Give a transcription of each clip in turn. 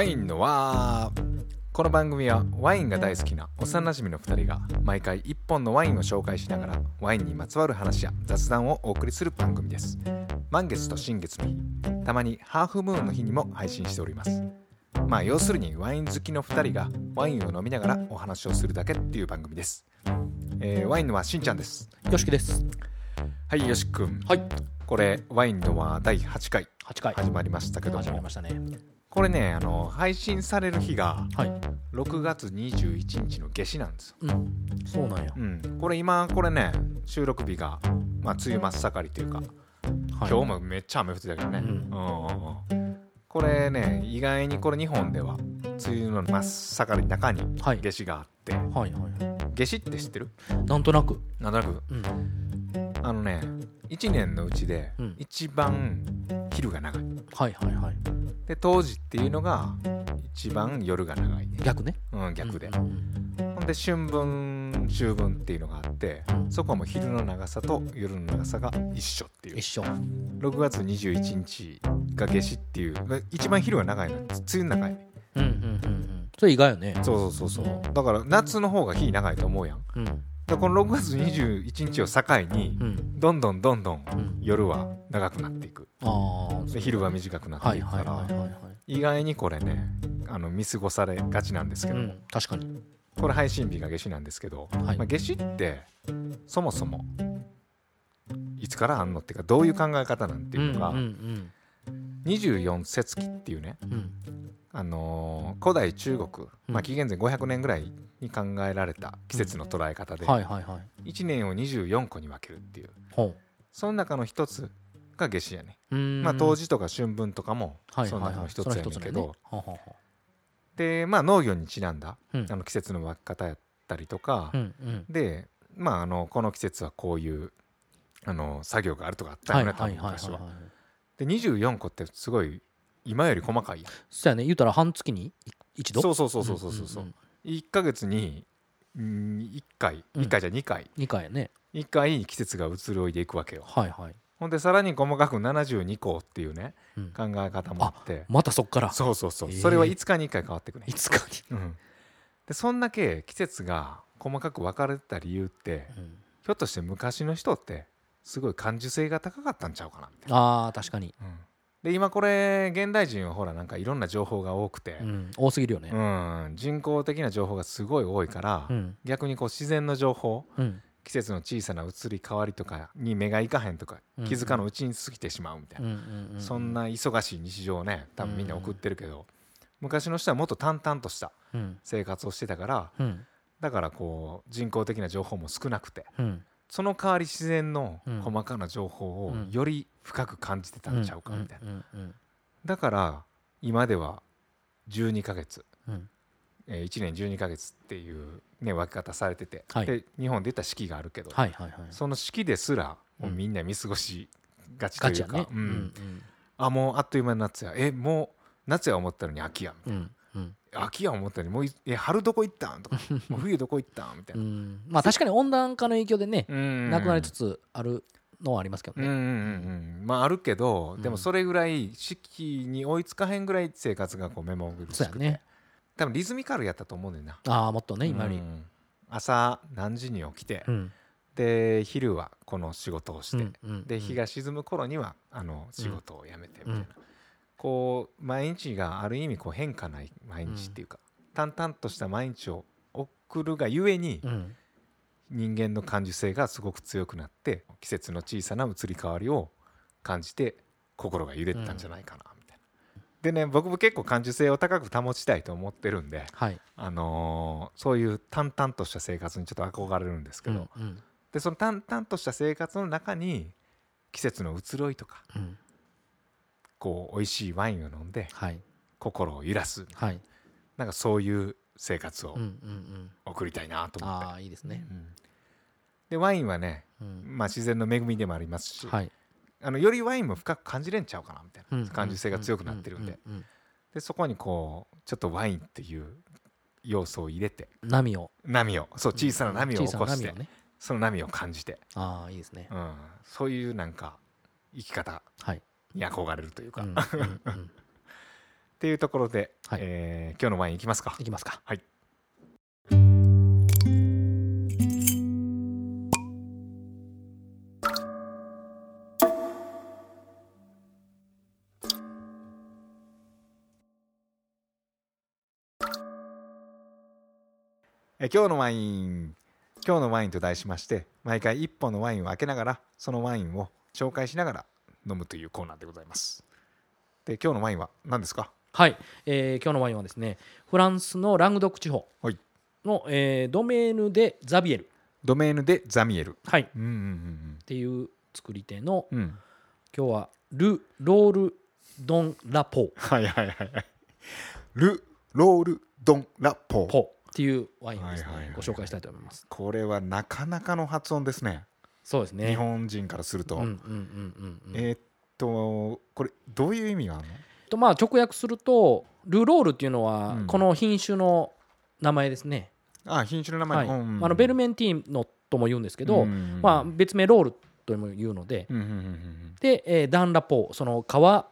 ワインのわーこの番組はワインが大好きな幼馴染の2人が毎回1本のワインを紹介しながらワインにまつわる話や雑談をお送りする番組です。満月と新月の日たまにハーフムーンの日にも配信しております。まあ要するにワイン好きの2人がワインを飲みながらお話をするだけっていう番組です、えーワインのはしんちゃんです。よしきです。はいよしくんはい。これワインのは第8回。8回。始まりましたけども。始まりましたねこれねあの配信される日がはい。6月21日の夏至なんですよ、うん。そうなんや、うん、これ今これね収録日が、まあ、梅雨真っ盛りというか、はい、今日もめっちゃ雨降ってたけどね、うん。うんうんうん。これね意外にこれ日本では梅雨の真っ盛りの中にはい。夏至があって、はいはい夏至って知ってる？なんとなく。なんとなく。うん。あのね1年のうちでうん。一番昼が長い。はいはいはいで冬至っていうのが一番夜が長いね、逆ね。うん、逆で、うんほんで春分秋分っていうのがあって、うん。そこはもう昼の長さと夜の長さが一緒っていう。一緒。6月21日が夏至っていう。まあ一番昼が長いの。梅雨の中やね。うんうんうんうん。それ意外よね。そうそうそうそう。だから夏の方が日長いと思うやん。うん。でこの6月21日を境にうん。どんどんどんどんうん。夜は長くなっていく。で昼は短くなっはいていくから意外にこれねあの見過ごされがちなんですけど、うん確かに。これ配信日が夏至なんですけど、はい。まあ、夏至ってそもそもいつからあんのっていうかどういう考え方なんていうのが、24節気っていうね、うん。うんあのー古代中国、うん。まあ、紀元前500年ぐらいに考えられた季節の捉え方で、はいはいはい。1年を24個に分けるっていう。ほその中の一つが夏至やね、まあ、冬至とか春分とかもはいその中の一つやねんけど、でまあ農業にちなんだ、うん。あの季節の分け方やったりとか、うんうん。でまああのこの季節はこういうあの作業があるとかあったよね、多分昔は。で24個ってすごい今より細かいやん。そうやね。言うたら半月に一度？そうそうそうそうそうそう。そうんんん。1ヶ月に1回。うん。1回じゃ2回。二回やね。1回季節が移ろいでいくわけよ。はいはい。ほんでさらに細かく72個っていうねうん。考え方もあって。またそっから。そうそうそう。へえそれは5日に1回変わってくね。いつかうん。でそんだけ季節が細かく分かれてた理由ってに、うん。ひょっとして昔の人ってすごい感受性が高かったんちゃうかなみたいな、ああ確かに、うん。で今これ現代人はほらなんかいろんな情報が多くて、うん、多すぎるよね。うん、人工的な情報がすごい多いから、うん。逆にこう自然の情報うん。季節の小さな移り変わりとかに目がいかへんとかうん。気づかぬうちに過ぎてしまうみたいな、うんうんうんそんな忙しい日常をね多分みんな送ってるけど、昔の人はもっと淡々としたうん。生活をしてたからうん。だからこう人工的な情報も少なくてうんその代わり自然のうん。細かな情報をうん。より深く感じてたんちゃうかみたいな、だから今では12ヶ月、うん。えー1年12ヶ月っていう、ね、分け方されてて、はい。で日本で言ったら四季があるけど、はいはいはい。その四季ですらもうみんな見過ごしがちというか、ガチやね。うん。うんあもうあっという間に夏や。えもう夏や思ったのに秋やみたいうんうん。な秋や思ったのにもういえ春どこ行ったん？とか もう冬どこ行ったん？みたいうな、ん。まあ確かに温暖化の影響でねうん。なくなりつつあるのはありますけどうんうんうんねうん。まああるけど、うん。でもそれぐらい四季に追いつかへんぐらい生活がこう目もぐるしくて、ね。多分リズミカルやったと思うねんな。ああもっとね今より。うん。朝何時に起きて、うん。で昼はこの仕事をして、で日が沈む頃にはあの仕事を辞めてみたいな、うんこう毎日がある意味こう変化ない毎日っていうか、淡々とした毎日を送るがゆえに、うん。人間の感受性がすごく強くなって季節の小さな移り変わりを感じて心が揺れてたんじゃないかなみたいな。でね僕も結構感受性を高く保ちたいと思ってるんで、はい。あのーそういう淡々とした生活にちょっと憧れるんですけど、うんうん。でその淡々とした生活の中に季節の移ろいとかうんこう美味しいワインを飲んではい。心を揺らすはい。なんかそういう生活をうんうんうん。送りたいなと思って、ああいいですね。うん。でワインはね、うん。まあ、自然の恵みでもありますし、はい。あのよりワインも深く感じれんちゃうかなみたいな、うん感受性が強くなってるんで,、ううでそこにこうちょっとワインっていう要素を入れて波を。波を。そう小さな波を起こして、ね。その波を感じて、ああいいですね。うん、そういうなんか生き方。はいに憧れるというか、う んっていうところで、はい。えー今日のワインいきますか。いきますか。はい。えー今日のワイン。今日のワインと題しまして毎回1本のワインを開けながらそのワインを紹介しながら飲むというコーナーでございます。で今日のワインは何ですか？はい、えー今日のワインはですねフランスのラングドック地方はい。の、えードメーヌ・デ・ザビエル、ドメーヌ・でザミエル。はい、っうんうんていう作り手のうん。うんうん今日はル・ロール・ドン・ラポー。はいはいはいはい。ル・ロール・ドン・ラポー。ポーっていうワインをですね、はいはいはい。ご紹介したいと思います。これはなかなかの発音ですねそうですね。日本人からすると、うんうんうんうん。うんえーっとこれどういう意味があるの？とまあ直訳するとルロールっていうのはうん。この品種の名前ですね、あ品種の名はい。前、うん。うんうんあのベルメンティーノとも言うんですけど、うん。うんうんまあ、別名ロールとも言うので、うんうんうんで、えーダンラポーその川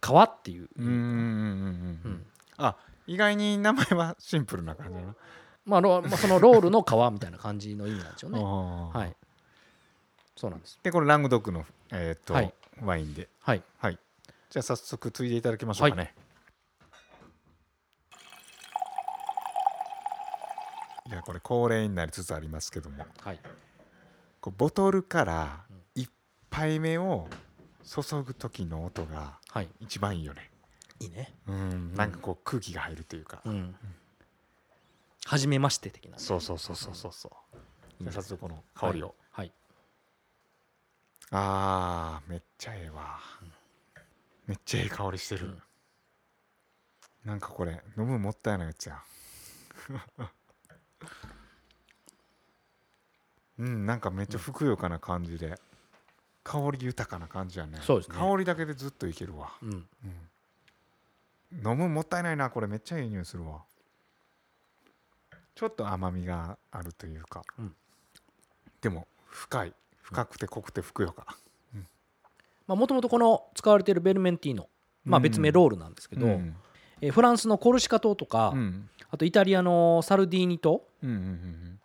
川っていう、うんうんうんうんうん。ううん。んあ意外に名前はシンプルな感じだな、まあロまあ、そのロールの川みたいな感じの意味なんでしょうね。はい、そうなんです。でこれラングドックの、えーっとはい。ワインで。はい、はい。じゃあ早速ついでいただきましょうかね、い、やこれ恒例になりつつありますけども。はい、こうボトルから1杯目を注ぐ時の音がはい、一番いいよね。いいね。うん。なんかこう空気が入るというか、うん。初めまして的なね。そうそうそうそうそう。そうじゃあ早速この香りを、はい。あーめっちゃええわ、めっちゃええ香りしてる、うん。なんかこれ飲むもったいないやつや。うんなんかめっちゃふくよかな感じで。香り豊かな感じやね。そうですね。香りだけでずっといけるわ、うん。うん。飲むもったいないなこれめっちゃいい匂いするわ。ちょっと甘みがあるというか、うん。でも深い深くて濃くてふくよか。まあ、もともとこの使われているベルメンティーノ、まあ、別名ロールなんですけど、うん。えーフランスのコルシカ島とか、うん。あとイタリアのサルディーニ島うんうん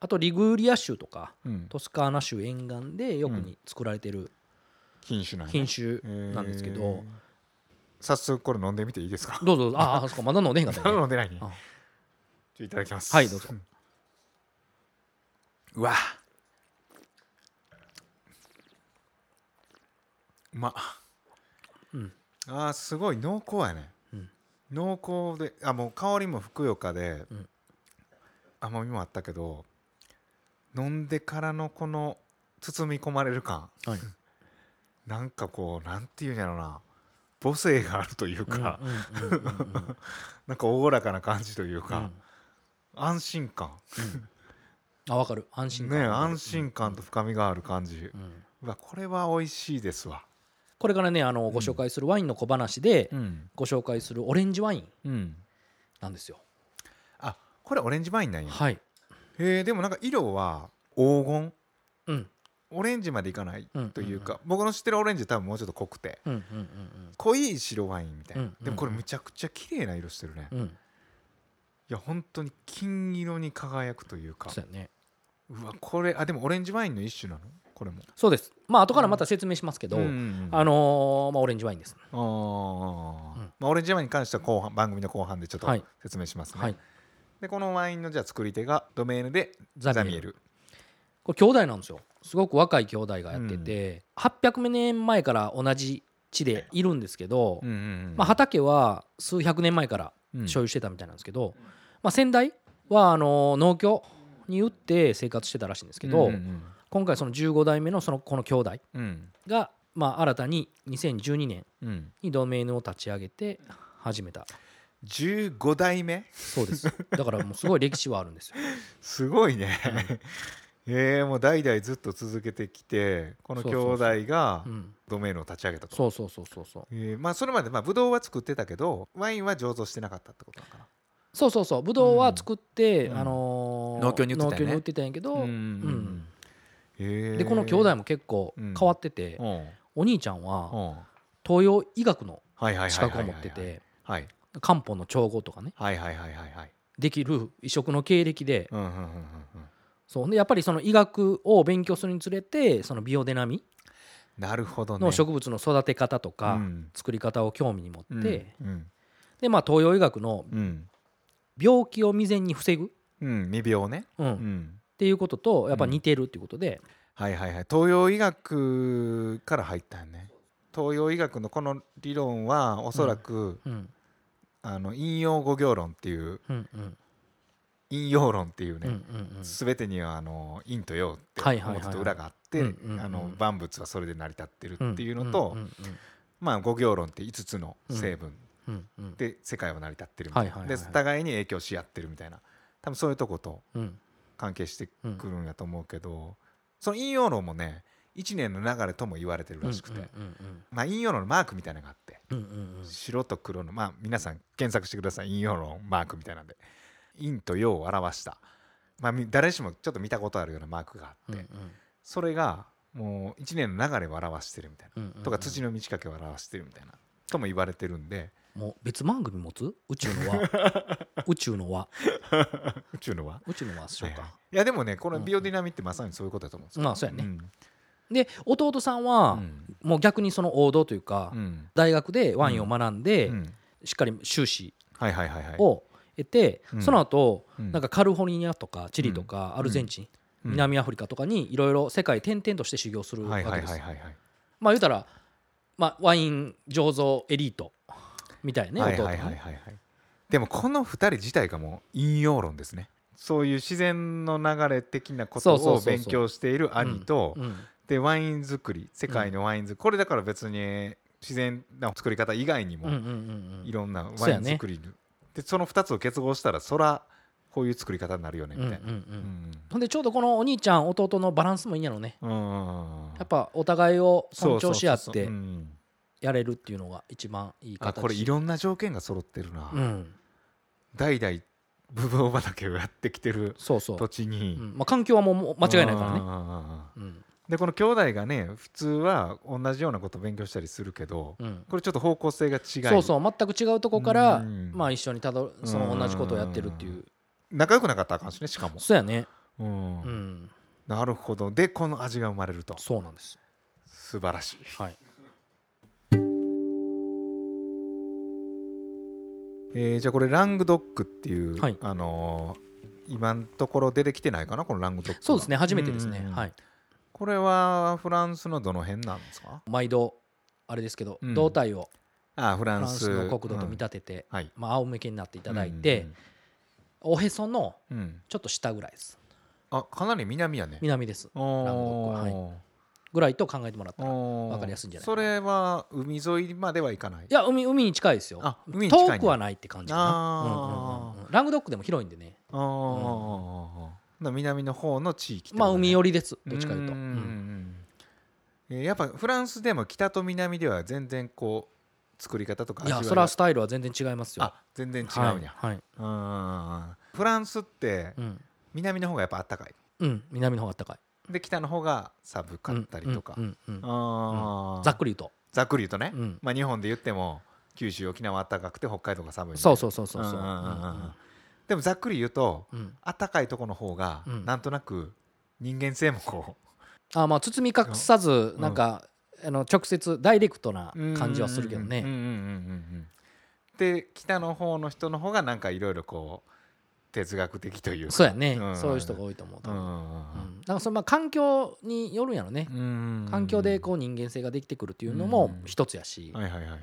あとリグリア州とかうん。うんトスカーナ州沿岸でよくに作られてる品種なんや品種。なんですけど、えー。早速これ飲んでみていいですか？どうぞ。ああそこまだ飲んでへんかった まだね飲んでないね。いただきます。はいどうぞ。うわま。っうん。あーすごい。濃厚やね、うん。濃厚であもう香りもふくよかで、うん。甘みもあったけど飲んでからのこの包み込まれる感。はい。なんかこうなんていうんやろな。母性があるというか、うんうんうんうんうん。なんかおおらかな感じというか、うん。安心感。あ分かる。安心感。ね安心感と深みがある感じ、うん。うわこれは美味しいですわこれからねあのご紹介するワインの小話でうん、ご紹介するオレンジワインうん、なんですよ。あこれオレンジワインなんや。はい。へえでもなんか色は黄金？うん。オレンジまでいかないうんというか、僕の知ってるオレンジ多分もうちょっと濃くて。濃い白ワインみたいな、うんでもこれむちゃくちゃ綺麗な色してるね、いうん。うんや本当に金色に輝くというか。そうやね。うわこれあでもオレンジワインの一種なの？これも。そうです。まあ後からまた説明しますけど、うんうんうん。あのーまあ、オレンジワインですあー。うん。まあ、オレンジワインに関しては後半番組の後半でちょっとはい。説明しますね、はい。でこのワインのじゃあ作り手がドメーヌでザミエル。ザミエル。これ兄弟なんですよ。すごく若い兄弟がやってて、800年前から同じ地でい。るんですけど、うんうんうん。まあ、畑は数百年前からうん。所有してたみたいなんですけど、まあ、先代はあの農協に売って生活してたらしいんですけど、うんうん今回その15代目のそのこの兄弟うん。が、まあ、新たに2012年うんうん。にドメインを立ち上げて始めた。15代目？そうです。だからもうすごい歴史はあるんですよ。すごいね、えー、もう代々ずっと続けてきてこの兄弟がうん、ドメーヌを立ち上げたと。そうそうそうそうそう。えーまあそれまでまあブドウは作ってたけどワインは醸造してなかったってことなのかな。そうそうそう。ブドウは作って、うん。あのー農協に売ってたよね。売ってたんやけど、うんでこの兄弟も結構変わってて、うん。うんお兄ちゃんははい東洋医学の資格を持っててはい。漢方の調合とかね。はいはいはいはいはい。できる医職の経歴でそう。でやっぱりその医学を勉強するにつれてそのビオデナミなるほどね。の植物の育て方とかうん。作り方を興味に持って、うんでまあ東洋医学のうん。病気を未然に防ぐ、うん未病ね。うんっうんていうこととやっぱ似てるっていうことで、はいはいはい。東洋医学から入ったよね。東洋医学のこの理論はおそらく、うん。あの引用語行論っていううんうん。引用論っていううんうね、んうん。全てにはあの陰と陽って表と裏があってあの万物はそれで成り立ってるうんっていうのと、まあ五行論って5つの成分で世界は成り立ってるみたいな、で互いに影響し合ってるみたいな。多分そういうとことうん関係してくるんやと思うけど、その引用論もね1年の流れとも言われてるらしくて、まあ引用論のマークみたいなのがあって、白と黒のまあ皆さん検索してください。引用論マークみたいなんで陰と陽を表した、まあ、み誰しもちょっと見たことあるようなマークがあって、うんそれがもう1年の流れを表してるみたいな、とか土の満ち欠けを表してるみたいな。とも言われてるんでもう別番組持つ？宇宙の輪。宇宙の輪。宇宙のは宇宙の輪しよ。うはいはいかいやでもねこのビオディナミってまさにそういうことだと思うんですよ、まあそうやね。ん。で弟さんはうん。もう逆にその王道というかうん。大学でワインを学んでうん。しっかり修士はいはいはいはい。を得てうん。その後うん。なんかカリフォルニアとかチリとかアルゼンチンうん。南アフリカとかにいろいろ世界転々として修行するわけです。よはいはいはい。まあ言うたらまあワイン醸造エリートみたいなね弟はいはいはいはい。はいでもこの2人自体がもう引用論ですね。そういう自然の流れ的なことを勉強している兄とうんでワイン作り世界のワイン作り。これだから別に自然な作り方以外にもいろんなワイン作りでその2つを結合したらそらこういう作り方になるよねみたいな。ほんでちょうどこのお兄ちゃん弟のバランスもいいんやろね。うんやっぱお互いを尊重し合って。うんやれるっていうのが一番いい形。あこれいろんな条件が揃ってるな。うん。代々ブドウ畑をやってきてるそうそう。土地に。うん。まあ環境はもう間違いないからね。ねうん。でこの兄弟がね普通は同じようなことを勉強したりするけどうん。これちょっと方向性が違い。そうそう。全く違うとこからうん。まあ一緒にたどその同じことをやってるっていう。仲良くなかったらあかんしねしかも、そうやね。うん。うん。なるほど。でこの味が生まれると。そうなんです。素晴らしい。はいえーじゃあこれラングドックっていう、はい。あのー今のところ出てきてないかなこのラングドックは。そうですね初めてですね。うんうんうん。はい。これはフランスのどの辺なんですか？毎度あれですけどうん。胴体をああフランンススの国土と見うん立ててはい。まあ仰向けになっていただいておへそのうん。うんちょっと下ぐらいです。あかなり南やね。南です。ラングドックはぐらいと考えてもらったらおー。わかりやすいんじゃないそれは海沿いまでは行かない？いや海海に近いですよ。遠くはないって感じかな。うんうんうんうん。ラングドックでも広いんでね。あー。な南の方の地域ってまあ海寄りですどっちかというと。んうんんえーやっぱフランスでも北と南では全然こう作り方とかいやそれはスタイルは全然違いますよ。あ全然違うんや、はいはい。うんフランスってうん。南の方がやっぱあったかい？うん南の方が暖かいで北の方が寒かったりとか、ざっくり言うと。ざっくり言うとね、うん。まあ、日本で言っても九州沖縄暖かくて北海道が寒いそうそうそうそうでもざっくり言うとうん。暖かいとこの方がうん。なんとなく人間性もこあまあ包み隠さずうん。なんかあの直接ダイレクトなう感じはするけどね。で北の方の人の方がなんかいろいろこう哲学的というか。そうやね。ん。そういう人が多いと思うと。うん。だからそのまあ環境によるんやろね。環境でこう人間性ができてくるっていうのもうん。一つやし。はいはいはいはい。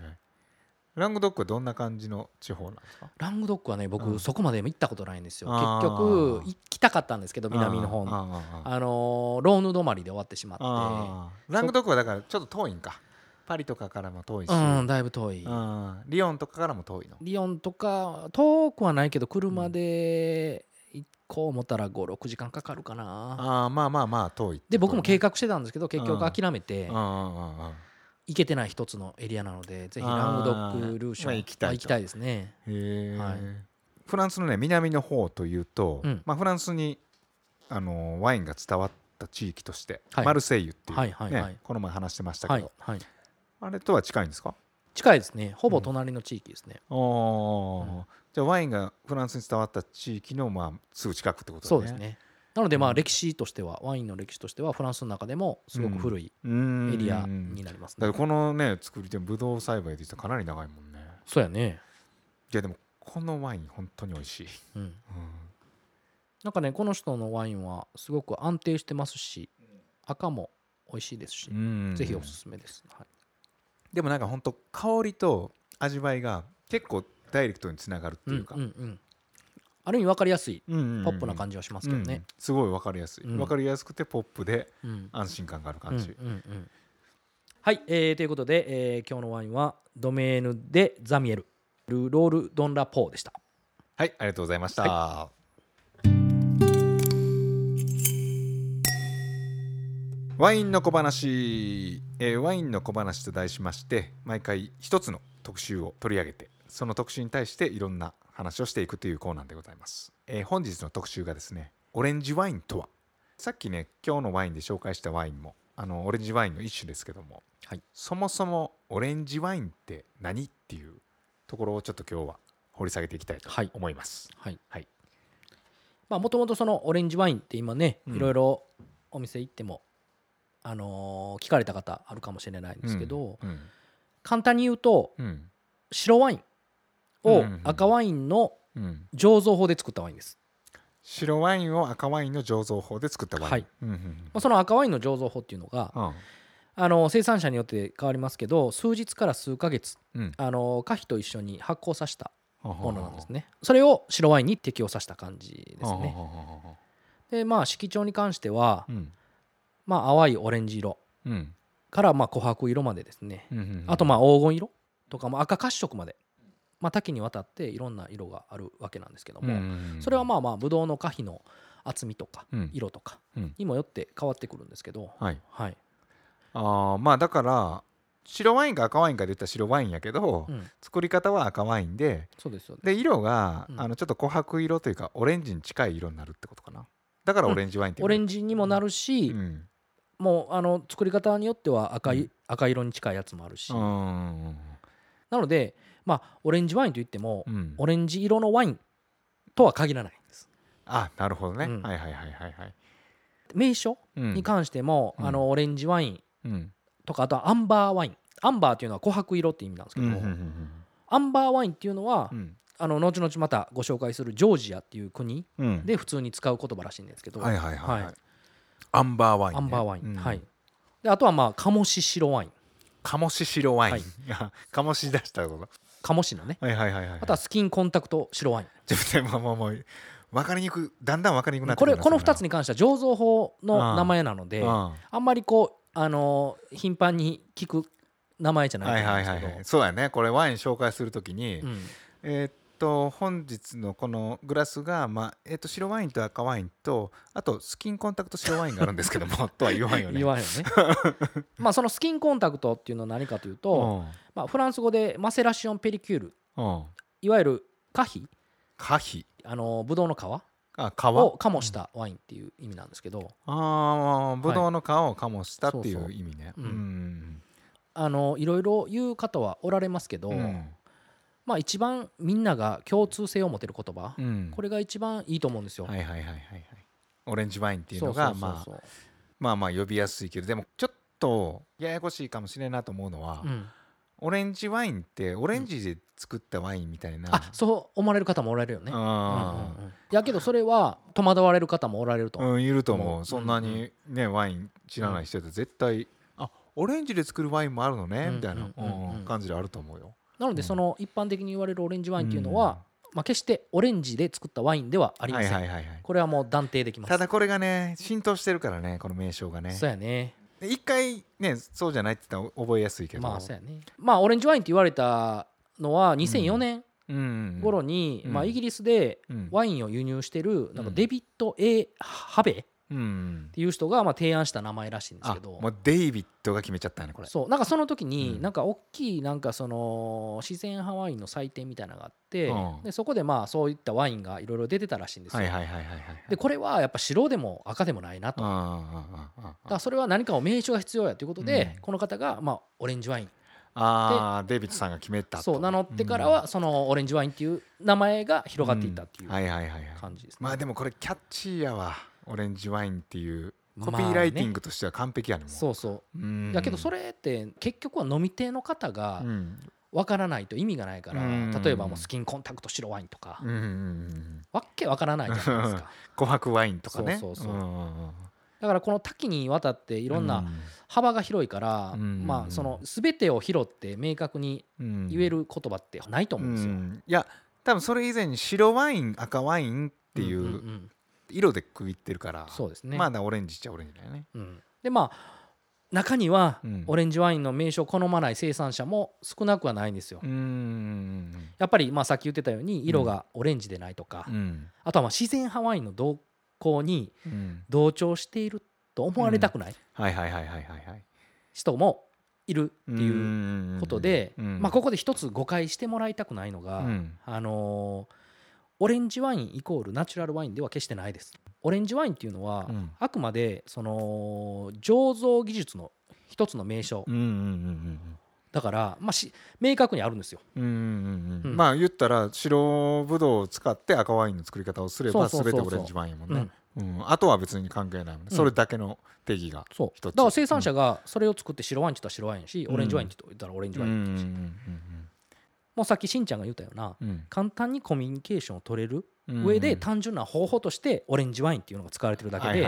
ラングドックはどんな感じの地方なんですか？ラングドックはねうん。僕そこまで行ったことないんですよ。結局行きたかったんですけど南の方に。あのーローヌ止まりで終わってしまっあー。ラングドックはだからちょっと遠いんかパリとかからも遠いし、てうんだいぶ遠い。うん。リヨンとかからも遠いの？リヨンとか遠くはないけど車で行こう思ったら56時間かかるかな。ああまあまあまあ遠いってで僕も計画画してたんですけど結局諦めてうんうんうんうん。行けてない一つのエリアなのでぜひラングドックルーションまあ行きたいと。行きたいですね。へえ、はい。フランスのね南の方というと、うん。まあ、フランスにあのワインが伝わっった地域として、はい。マルセイユっていう、ねはいはいはい。この前話してましたけど、はいはいあれとは近いんですか？近いですね。ほぼ隣の地域ですね、うん。じゃあワインがフランスに伝わった地域のまあすぐ近くってことだね。そうですね。なのでまうん。あ歴史としてはワインの歴史としてはフランスの中でもすごく古いエリアになりますね。だからこのね作り手ブドウ栽培でしたらかなり長いもんね。そうやね。いやでもこのワイン本当に美味しい、うん。うん。なんかねこの人のワインはすごく安定してますし赤も美味しいですし、うん。ぜひおすすめです、はいでもなんか本当香りと味わいが結構ダイレクトにつながるっていうか、うんうんうん。ある意味分かりやすいうんうんうん。ポップな感じはしますけどね。うん、すごい分かりやすい、うん。分かりやすくてポップでうん。安心感がある感じ、うんうんうん。はい、えーということで、えー今日のワインはドメーヌ・でザミエル。ルロール・ドン・ラ・ポーでした。はいありがとうございました、ワインの小話、えーワインの小話と題しまして毎回一つの特集を取り上げてその特集に対していろんな話をしていくというコーナーでございます、えー本日の特集がですねオレンジワインとは。さっきね今日のワインで紹介したワインもあのオレンジワインの一種ですけども、はい。そもそもオレンジワインって何っていうところをちょっと今日は掘り下げていきたいとはい。思います、はい。はい。まあもともとそのオレンジワインって今ねうん。いろいろお店行っても、あのー聞かれた方あるかもしれないんですけど、うん簡単に言うとうん。白ワインをうんうん。うん赤ワインのうん醸造法で作ったワインです、白ワインを赤ワインの醸造法で作ったワイン、はい。うんうんまあ、その赤ワインの醸造法っていうのがうん。あの生産者によって変わりますけど数日から数ヶ月うん。あの果皮と一緒に発酵させたもものなんですね。それを白ワインに適用させた感じですね。でまあ色調に関してはうんまあ淡いオレンジ色。うん。からまあ琥珀色までですね。うんうんあとまあ黄金色とかも赤褐色まで。まあ多岐にわたっていろんな色があるわけなんですけども。それはまあまあブドウの果皮の厚みとかうん。色とかうん。にもよって変わってくるんですけど。はい。はい。あーまあだから白ワインか赤ワインかで言ったら白ワインやけど、うん。作り方は赤ワインでそうですで色が、うん。あのちょっと琥珀色というかオレンジに近い色になるってことかな。だからオレンジワインってオレンジジにもなるしうんもうあの作り方によっては赤い、うん。赤色に近いやつもあるし、なのでまあオレンジワインといっても、うん。オレンジ色のワインとは限らないんです。あなるほどね、うん。はいはいはいはいはい、名称うんに関しても、うん。あのオレンジワインうん。とかあとはアンバーワイン。アンバーっていうのは琥珀色って意味なんですけど、うん。うんうんアンバーワインっていうのは、うん。あの後々またご紹介するジョージアっていう国うん。で普通に使う言葉らしいんですけど、はいはいはい、ははいい、アンバーワイン、ね、アンバーワイン、うん。はい。であとはまあカモシ白ワイン。鴨し白ワイン、はい。鴨し出したこと。カモシのね。はいはいはいはい。あとはスキンコンタクト白ワイン。ちょっともうもうもう分かりにくいだんだん分かりにくくなってこれこの2つにに関しては醸造法の名前なのではあんまりこうあのー頻繁に聞く名前じゃいないはいうんですけど。はいはいそうやね。これワイン紹介するときに、うん。えーっと本日のこのグラスが、まあえーっと白ワインと赤ワインとあとスキンコンタクト白ワインがあるんですけども とは言わんよね。言わへんよね。まあそのスキンコンタクトっていうのは何かというと、まあ、フランス語でマセラシオンペリキュール。うん。うんいわゆる果皮可否あのブドウの皮。あ皮？を醸したワインっていう意味なんですけど、ああブドウの皮を醸したっていそうそうう。意味ね。うん。うん。あのいろいろ言う方はおられますけど、うんまあ一番みんなが共通性を持てる言葉、うん。これが一番いいと思うんですよ。はいはいはいはいはい。オレンジワインっていうのがまあまあまあ呼びやすいけどでもちょっとややこしいかもしれんなと思うのは、うん。オレンジワインってオレンジで作ったワインみたいな、あそう思われる方もおられるよね。うんうんあうん。やけどそれは戸惑われる方もおられると。ーうんいると思う、そんなにねワイン知らない人って絶対、あオレンジで作るワインもあるのね、うん。みたいな、うんうんうん。うん感じであると思うよなのでその一般的に言われるオレンジワインっていうのは、まあ、決してオレンジで作ったワインではありません、はいはいはいはいこれはもう断定できます。ただこれがね浸透してるからねこの名称がね。そうやね。で一回ねそうじゃないって言ったら覚えやすいけど。まあそうやね。まあオレンジワインって言われたのは2004年頃に、うん。まあ、イギリスでうん。ワインを輸入してるなんかうん。デビッド・ A・ ハベ？っていう人がまあ提案した名前らしいんですあけど。もうデイビッドが決めちゃったねこれ。そう。なんかその時うん。になんか大きいなんかその自然派ワインの祭典みたいなのがあってうん。でそこでまあそういったワインがいろいろ出てたらしいんですよ。はいはいはいはいはいでこれはやっぱ白でも赤でもないなと。だからそれは何かを名称が必要やということでうん。この方がまあオレンジワイン。ああデイビッドさんが決めたと。そう名乗ってからはそのオレンジワインっていう名前が広がっていったっていうはいはいはいはい。感じですね。まあでもこれキャッチーやわオレンジワインっていうコピーライティングとしては完璧やねもそうそう。うん。だけどそれって結局は飲み手の方がうん。わからないと意味がないからうん。例えばもうスキンコンタクト白ワインとか。わっけわからないじゃないですか。琥珀ワインとかね。そうそうそう。だからこの多岐にわたっていろんうな幅が広いからうんまあその全てを拾って明確にうん。言える言葉ってないと思うんですよ。うん。いや多分それ以前に白ワイン赤ワインっていうん色で区切ってるから。そうですね。まだオレンジっちゃオレンジだよね。うん。でまあ中にはうん。オレンジワインの名称を好まない生産者も少なくはないんですよ。う。んやっぱりまあさっき言ってたように色がオレンジでないとか。うん。あとはまあ自然派ワインの動向にうん。同調していると思われたくないはいはいはいはいはいはい。人もいるっていううことで、うん。まあ、ここで一つ誤解してもらいたくないのが、うん。あのーオレンジワインイコールナチュラルワインでは決してないです。オレンジワインっていうのは、うん。あくまでその醸造技術の一つの名称。うんうんうんだから、まあ、し明確にあるんですよ。うんうんうんうん。うん。まあ言ったら白ぶどうを使って赤ワインの作り方をすれば全てオレンジワインやもんね。うん。うん。あとは別に関係ないもんね。うん。それだけの定義がそう。一つだから生産者がそれを作って白ワインって言ったら白ワインやし、オレンジワインって言ったらオレンジうんワインって言うし、うんもうさっきしんちゃんが言ったようなうん。うん簡単にコミュニケーションを取れるうん。上で単純な方法としてオレンジワインっていうのが使われてるだけで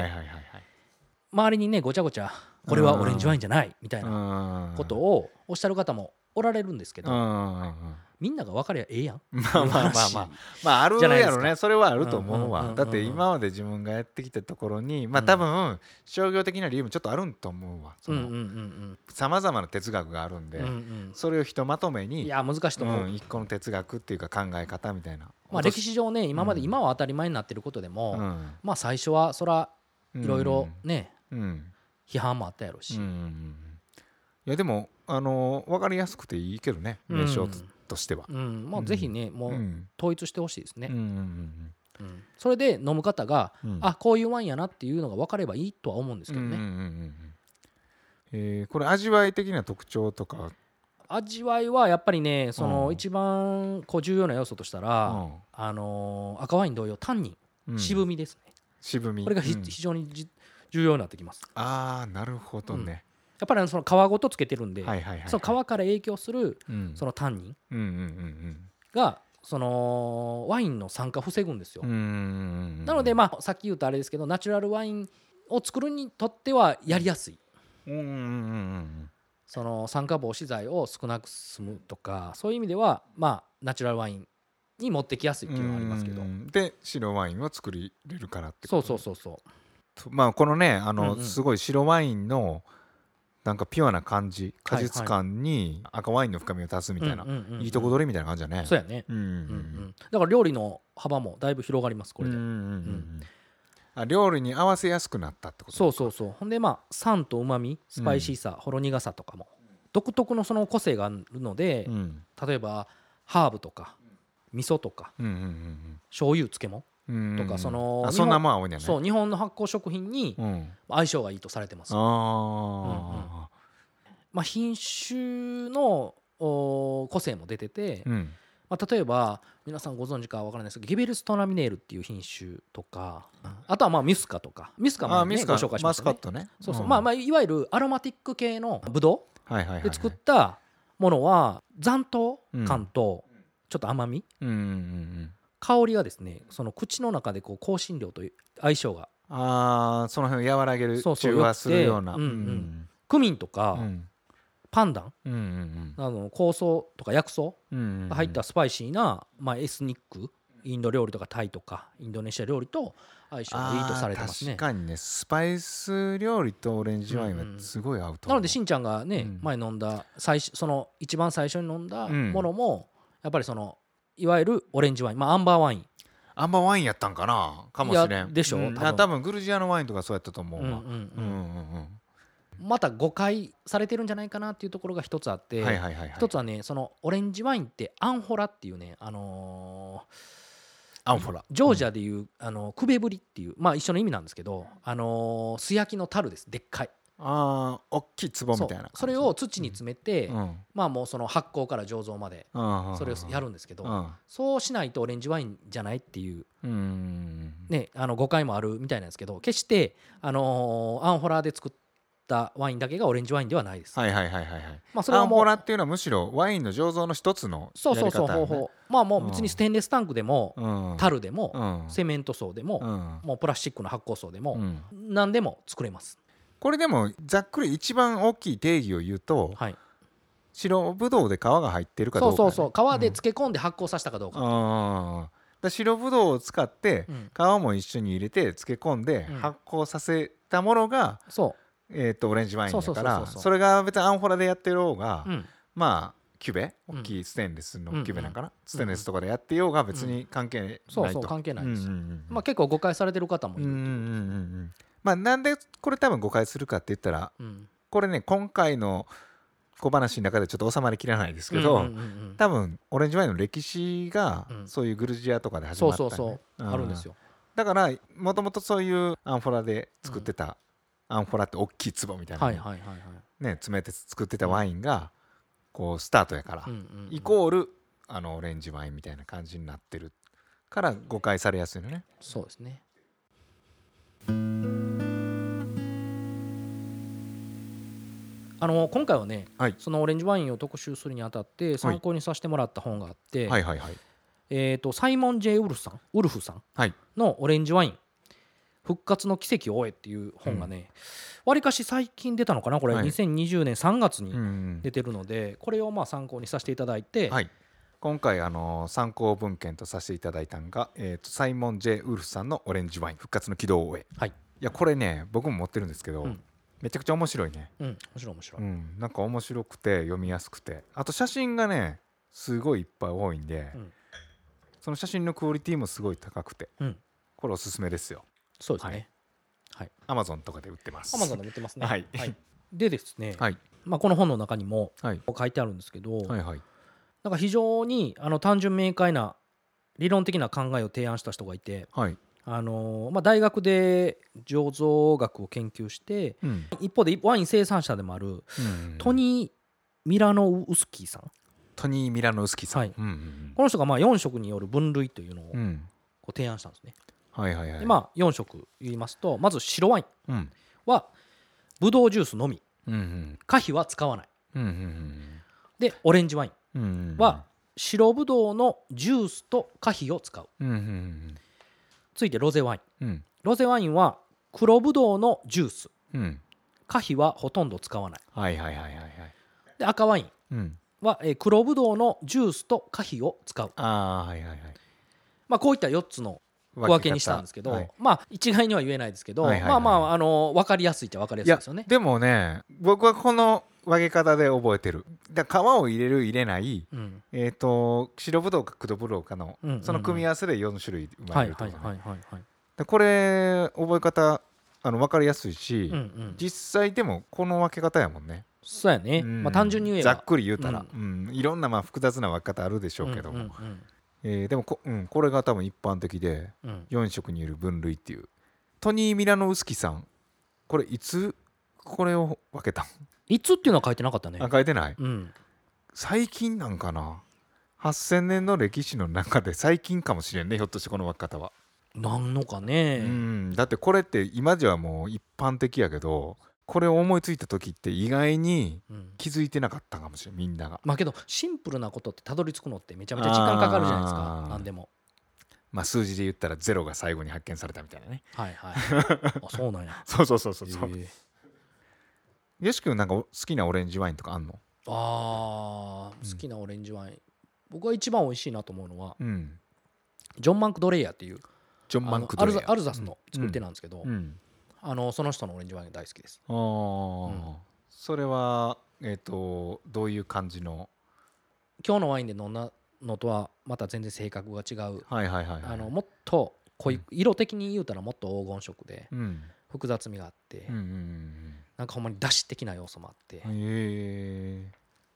周りにねごちゃごちゃこれはオレンジワインじゃないみたいなはいことをおっしゃる方もおられるんですけどみんなが分かりゃええやん。まあまあまあまあ。まああるじゃないですか。やろねそれはあると思うわ。だって今まで自分がやってきたところにまあ多分商業的な理由もちょっとあるんと思うわ。うんうんうんさまざまな哲学があるんでそれをひとまとめうんにいや難しいと思う、うん一個の哲学っていうか考え方みたいなまあ、歴史上ね今までうん。今は当たり前になってることでも、うん。まあ最初はそらいろいろね、批判もあったやろし、うんうんうんいやでもあの分かりやすくていいけどね名称としては。うん。まあ、うん。ぜひねもううん。統一してほしいですね、うんうんうんそれで飲む方が、うん。うんあこういうワインやなっていうのが分かればいいとは思うんですけどね、うんうんうんうんえーこれ味わい的な特徴とか？味わいはやっぱりねそのうん。一番こう重要な要素としたら、うん。あのー赤ワイン同様タンニンうん。渋みですね、渋み。これがひ、うん。非常にじ重要になってきます。ああなるほどね。やっぱりその皮ごとつけてるんで、はいはいはいその皮から影響するうん。そのタンニン。がそのワインの酸化を防ぐんですよ、なのでまあさっき言ったあれですけどナチュラルワインを作るにとってはやりやすい。その酸化防止剤を少なく済むとかそういう意味ではまあナチュラルワインに持ってきやすいっていうのはありますけど。うんで白ワインを作れるからってそうことそうそうそうとまあこのねあの、すごい白ワインのなんかピュアな感じ果実感に赤ワインの深みを足すみたいな、うんうんうんうん。いいとこ取りみたいな感じだね。そうやね、うんうんうん。うん、だから料理の幅もだいぶ広がりますこれで、うんうんうんうん。あ料理に合わせやすくなったってことそうそうそう。ほんでまあ酸とうまみスパイシーさ、ほろ苦さとかも独特のその個性があるので、うん。例えばハーブとか味噌とかうんうんうん醤油漬物うんうんうんとかその日本あそんなね。そう日本の発酵食品にうん。相性がいいとされてます、あまあ、品種のお個性も出てて、あうん。まあ、例えば皆さんご存知かわからないですけどギベルストラミネールっていう品種とかあとはまあミスカとか。ミスカも、ね、あミスカご紹介しまマしたね。そうそう、ん。まあまあいわゆるアロマティック系のブドウで作ったものは残糖感とちょっと甘みうんうんうんうん香りがですねその口の中でこう香辛料と相性がああその辺を和らげるそうそう中和するような。よくてうんうん。クミンとかうん。パンダンうんうんあの香草とか薬草うんうんが入ったスパイシーな、まあ、エスニックインド料理とかタイとかインドネシア料理と相性がいいとされてますね。あー確かにね。スパイス料理とオレンジワインはすごい合うと思う。なのでしんちゃんがね、うん。前飲んだ最初その一番最初に飲んだうん。ものも、やっぱりそのいわゆるオレンジワイン、まあ、アンバーワイン。あんまワインやったんかな？かもしれん。でしょう。ん。あ多分グルジアのワインとかそうやったと思うわ。うんうんうん。うんうんまた誤解されてるんじゃないかなっていうところが一つあって、うんはいはいつはねそのオレンジワインってアンフォラっていうねあのアンフォラ。ージョージアでいう、あのクベブリっていうまあ一緒の意味なんですけどあのー素焼きの樽です。でっかいああ大きい壺みそうたいなそれを土に詰めて、うん。まあもうその発酵から醸造までうん。それをやるんですけど、うん。そうしないとオレンジワインじゃないっていううん。ねあの誤解もあるみたいなんですけど決してあのーアンフォラで作ったワインだけがオレンジワインではないです、はいはいはいはいはい。まあそれはもうアンフォラっていうのはむしろワインの醸造の一つのそうそうそうやり方やね方法。まあもう別にステンレスタンクでも、うん。樽でも、うん。セメント層でも、うん。もうプラスチックの発酵層でも、うん。何でも作れますこれでもざっくり一番大きい定義を言うとはい。白ぶどうで皮が入ってるかどかやね。そううそう。そう皮で漬け込んで発酵させたかどうか、ああ白ぶどうを使ってうん。皮も一緒に入れて漬け込んでうん。発酵させたものが、そえー、とオレンジワインだからそれが別にアンフォラでやってる方が、う、うん、まあキュベ？うん。大きいステンレスのキュベなんかな、んステンレスとかでやってようが別に関係ないと、そうそう関係ないです。うんうんうんまあ結構誤解されてる方もいる、うんうんうんうんまあなんでこれ多分誤解するかって言ったらうん。これね今回の小話の中でちょっと収まりきらないですけど、うんうんうんうん。多分オレンジワインの歴史がうん。そういうグルジアとかで始まったねそうそう、う。ん。あるんですよ。だからもともとそういうアンフォラで作ってた、アンフォラって大きい壺みたいなのにはいはいはいはい、ね詰めて作ってたワインがこうスタートやから、うんうんうん。イコールあのオレンジワインみたいな感じになってるから誤解されやすいのね。そうですねあの今回はね、はい。そのオレンジワインを特集するにあたって参考にさせてもらった本があって、はいはいはい。えー、とサイモン・ジェイ・ウルフさんウルフさんはい。の「オレンジワイン復活の奇跡を追え」っていう本がねわり、かし最近出たのかなこれ、はい。2020年3月にん出てるので、これをまあ参考にさせていただいて、はい。今回あの参考文献とさせていただいたのが、えー、とサイモン・ジェイ・ウルフさんの「オレンジワイン復活の軌道を終え」はい。いやこれね僕も持ってるんですけど、うんめちゃくちゃ面白いね。うん、面白い面白い、うん、なんか面白くて読みやすくて。あと写真がねすごいいっぱい多いんで、うん。その写真のクオリティもすごい高くてうん、これおすすめですよ。そうですね。アマゾンとかで売ってます。アマゾンでも売ってますね。はい。でですね、はい。まあ、この本の中にもはい。書いてあるんですけど、はいはい。なんか非常にあの単純明快な理論的な考えを提案した人がいて、はいあのーまあ、大学で醸造学を研究してうん。一方でワイン生産者でもあるうん。トニー・ミラノウスキーさん。トニー・ミラノウスキーさん、はい。うんうんこの人がまあ4色による分類というのをこうん。うんう提案したんですね。はいはいはい。でまあ4色言いますとまず白ワイン。うん。はブドウジュースのみ。うんうん。果皮は使わない。うんうんでオレンジワイン。うんうんは白ブドウのジュースと果皮を使う。うんうん続いてロゼワイン。うん。ロゼワインは黒ブドウのジュース。うん。果皮はほとんど使わない。はいはいはいはいはい。で赤ワイン。うん。は、えー黒ブドウのジュースと果皮を使う、ああはいはいはい。まあ、こういった4つの小分けにしたんですけど、はい。まあ一概には言えないですけど、はいはいはい。まあまああの分かりやすいっちゃ分かりやすいですよね。でもね僕はこの分け方で覚えてる。だ皮を入れる入れないうん。えっ、と白ぶどうか黒ぶどうかの、うんうんうん。その組み合わせで4種類生まはいれるとね、はいはいこれ覚え方あの分かりやすいし、うんうん、実際でもこの分け方やもんね、そうやね、うん。まあ、単純に言えば。ざっくり言うたら、うん。いろんなまあ複雑な分け方あるでしょうけども、うんうんえーでもこ,、うん、これが多分一般的でうん。うん4色にいる分類っていう。トニー・ミラノウスキさん。これいつこれを分けたん？いつっていうのは書いてなかったね。あ。書いてない？うん、最近なんかな？8000年の歴史の中で最近かもしれんねひょっとしてこの分け方は、なんのかね、うん。だってこれって今じゃもう一般的やけどこれを思いついた時って意外にうん。気づいてなかったかもしれんみんなが。まあけどシンプルなことってたどり着くのってめちゃめちゃ時間かかるじゃないですあかー何でも。まあ数字で言ったらゼロが最後に発見されたみたいなね。はいはい。あそうなんや。そうそうそうそう。そうへえよし君なんか好きなオレンジワインとかあんの？あー好きなオレンジワイン、僕が一番美味しいなと思うのはうん。ジョン・マンク・ドレイヤーっていうジョン・マンクドレアアルザアルザスの作り手なんですけど、うん。あのその人のオレンジワイン大好きです。あー。それはえっ、とどういう感じの？今日のワインで飲んだのとはまた全然性格が違う。はいはいはいはい。あのもっと濃い色的に言うたらもっと黄金色でうん。複雑味があってうんうんうんなんかほんまに出汁的な要素もあって。うんへえ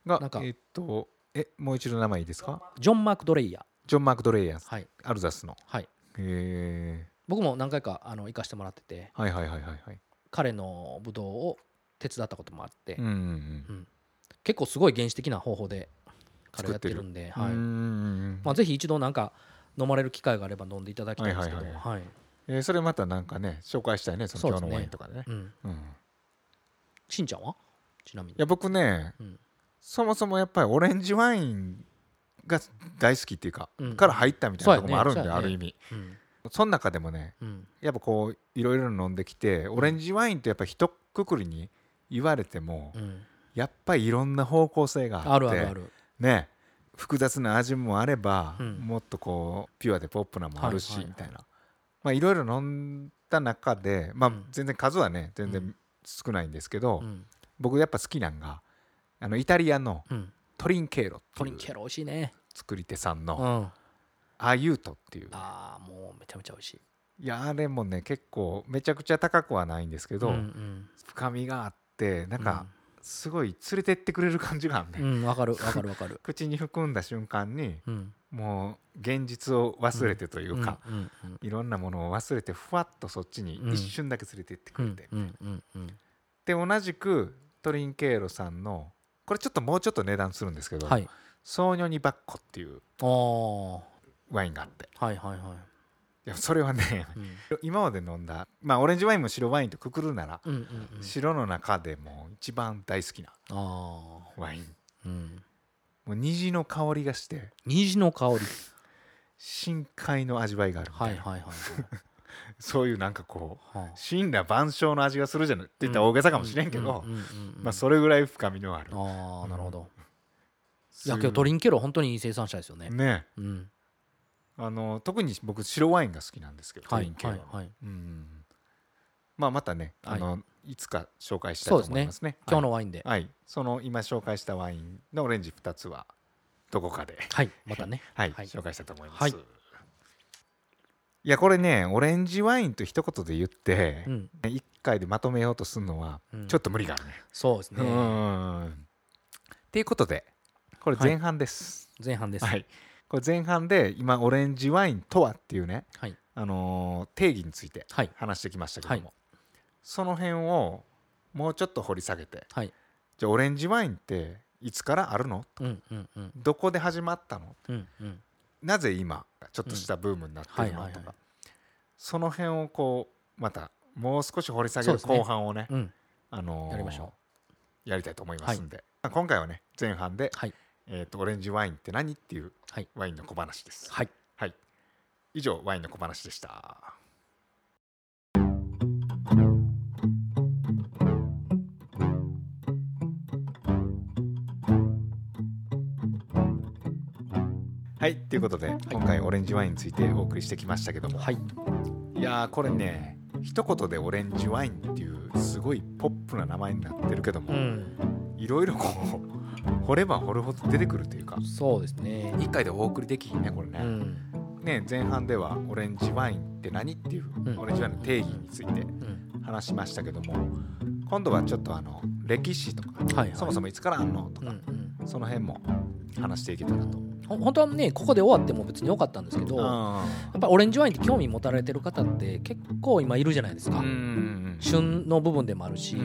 がなんかえっとえもう一度名前いいですか？ジョン・マーク・ドレイヤジョン・マーク・ドレイヤーはい。アルザスの。はい。へえ僕も何回かあの行かしてもらってて。はいはいはいはいはい。彼のブドウを手伝ったこともあって、うんうんうん。結構すごい原始的な方法で彼やってるんで、はい。うんうんうんまあ、ぜひ一度なんか飲まれる機会があれば飲んでいただきたいんですけど、はいはいえーそれまたなんかね紹介したいねその今日のワインとかでね。うん、うん。いしんちゃんは？ちなみに。や僕ねうん。そもそもやっぱりオレンジワインが大好きっていうかうん。から入ったみたいなとこもあるんでね。ある意味。うん。その中でもねうん。やっぱこういろいろ飲んできてオレンジワインってやっぱ一括りに言われてもうん。やっぱりいろんな方向性があってね複雑な味もあれば、うん。もっとこうピュアでポップなもあるし、みたいな。まあいろいろ飲んだ中でまあうん。全然数はね全然うん少ないんですけど、うん。僕やっぱ好きなんがあのイタリアのうん。トリンケーロっていうトリンケロ美味しいね。作り手さんうのん。アユートっていう。ああもうめちゃめちゃ美味しい。いやあれもね結構めちゃくちゃ高くはないんですけど、うんうん。深みがあってなんかすごい連れてってくれる感じがあるね、うんわ、かるわかるわかる。口に含んだ瞬間にうんもう現実を忘れてというか、いろんなものを忘れてふわっとそっちにうん。一瞬だけ連れてってくうんれて、で同じくトリンケーロさんのこれちょっともうちょっと値段するんですけど、はい。ソーニョニバッコっていうワインがあって。いはいはい、いやそれはねうん、今まで飲んだまあオレンジワインも白ワインとくくるなら、白の中でも一番大好きなワイン。うんもう虹の香りがして虹の香り。深海の味わいがあるみたはいいな、はいはい。そういうなんかこうは神羅万象の味がするじゃないって言ったら大げさかもしれんけど、うんうんうんうんまあそれぐらい深みのある。ああなるほど。すいやけどトリンケロ本当にいい生産者ですよね。ね。うん。あの特に僕白ワインが好きなんですけど、はいトリンケーロはいはい。うんまあまたねあはい。の、い、つか紹介したいと思いますね。今日のワインで。はい、はいその今紹介したワインのオレンジ2つはどこかで。はい。またね。はい、はい。紹介したいと思います、はい。い、やこれねオレンジワインと一言で言って、うん。1回でまとめようとするのはうん。ちょっと無理があるね、そうですね。うん。っていうことでこれ前半です。前半です。はい、これ前半で今オレンジワインとはっていうね、はい。あのー定義についてはい。話してきましたけども、はいその辺をもうちょっと掘り下げてはい。じゃあオレンジワインっていつからあるの？うんうんうん。どこで始まったの？うんうん。なぜ今ちょっとしたブームになってるの？とかはいはい。はいその辺をこうまたもう少し掘り下げる後半をねうん。あのーやりましょやりたいと思いますんで、まあ今回はね前半で、はい。えー、とオレンジワインって何？っていうはい。ワインの小話です。はい。はい、以上ワインの小話でした。はいということで、今回オレンジワインについてお送りしてきましたけども、はい。いやーこれね一言でオレンジワインっていうすごいポップな名前になってるけども、うん。いろいろこう掘れば掘るほど出てくるというか。そうですね。一回でお送りできひんねこれね,、うん。ね前半ではオレンジワインって何っていう、うん。オレンジワインの定義についてうん。話しましたけども今度はちょっとあの歴史とか、はいはい。そもそもいつからあんのとか、うんうん。その辺も話していけたらと。ほ本当はねここで終わっても別によかったんですけどやあっぱオレンジワインって興味持たれてる方って結構今いるじゃないですか。旬の部分でもあるし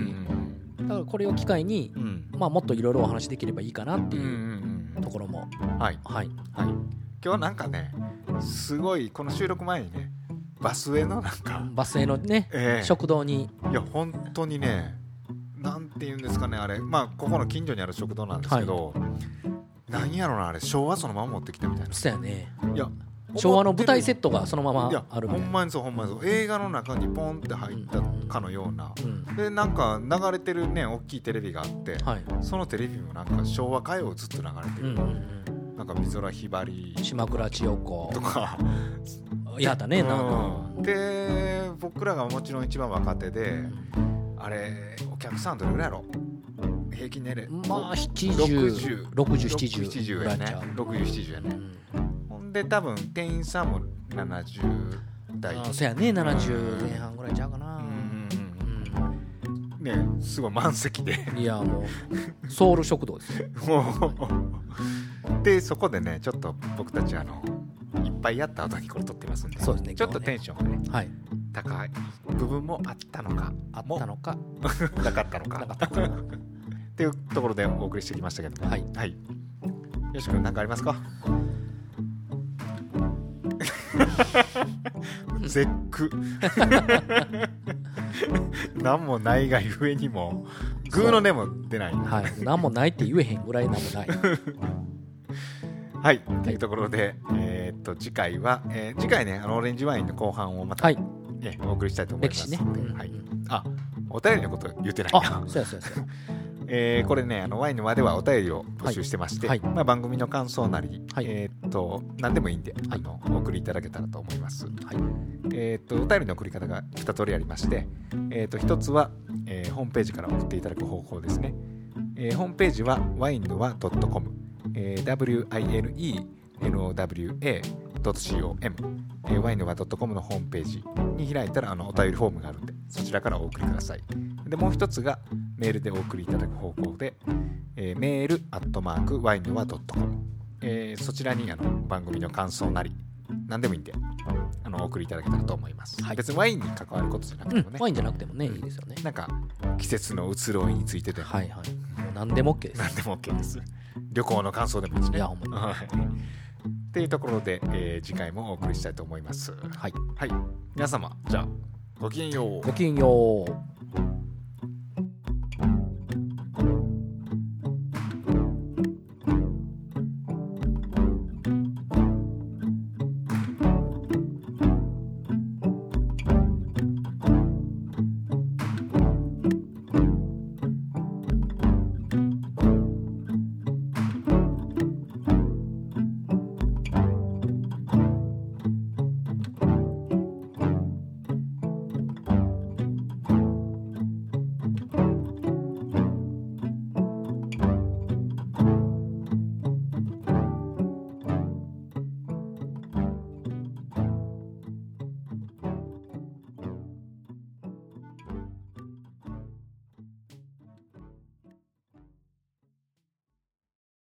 だからこれを機会にうん。うんまあもっといろいろお話できればいいかなっていうんところも。はい。はい。はい、今日なんかねすごいこの収録前にねバスへのなんか、バスへのねええ。食堂に。いや本当にねなんて言うんですかねあれ。まあここの近所にある食堂なんですけど、なんやろなあれ。昭和そのまま持ってきたみたいな。そうやね。いや昭和の舞台セットトがそのままあるみたいな。ほんまにそうほんまにそう。映画の中にポンって入ったかのような、うん。でなんか流れてるね大きいテレビがあって、はい。そのテレビもなんか昭和歌謡ずっと流れてる、うんうんなんか美空ひばりうん島倉千代子。とか。やだねなんか。うんで僕らがもちろん一番若手であれお客さんどれぐらいやろ？部平均年齢。まあ70 6070ぐらいちゃう。6070やね、ほんで多分店員さんも70代。あそうやね。70前半ぐらいちゃうかな。ねすごい満席で。いやもうソウル食堂ですよ。でそこでねちょっと僕たちあのいっぱいやった後にこれ撮ってますんで。そうですねちょっとテンションがね、はい、高い。部分もあったのか。あったのか。なかったのか。なかったのかっていうところでお送りしてきましたけども。はい、はい、よし君何かありますか？絶句。何もないがゆえにもグーの音も出ない。はい。何もないって言えへんぐらい何もない。はい、というところで、えーっと次回は、えー次回ねあのオレンジワインの後半をまた、はい。ねお送りしたいと思います歴史ね、うん。はい、あお便りのこと言ってないな。あそうやそうやそうやえーこれねあのワインの輪ではお便りを募集してまして、はい。はいまあ、番組の感想なり、はい。えーっと何でもいいんで、はい。あのお送りいただけたらと思います、はい。えーっとお便りの送り方が2通りありまして、えーっと1つは、えーホームページから送っていただく方法ですね、えーホームページはワインの輪 .com、えー winenowa.com、えー、ワインの輪 .com のホームページに開いたらあのお便りフォームがあるんでそちらからお送りくださいでもう一つがメールでお送りいただく方法で、えーメールアットマークワインの輪 .com、えーそちらにあの番組の感想なり何でもいいんであのお送りいただけたらと思います、はい。別にワインに関わることじゃなくてもね、うん。ワインじゃなくてもねいいですよね。なんか季節の移ろいについてでも。はいはい。何でも OK です。何でも OK です。旅行の感想でもいいしね。いやほんまに。はい。っていうところで、えー次回もお送りしたいと思います。はい。はい。皆様じゃあごきげんよう。ごきげんよう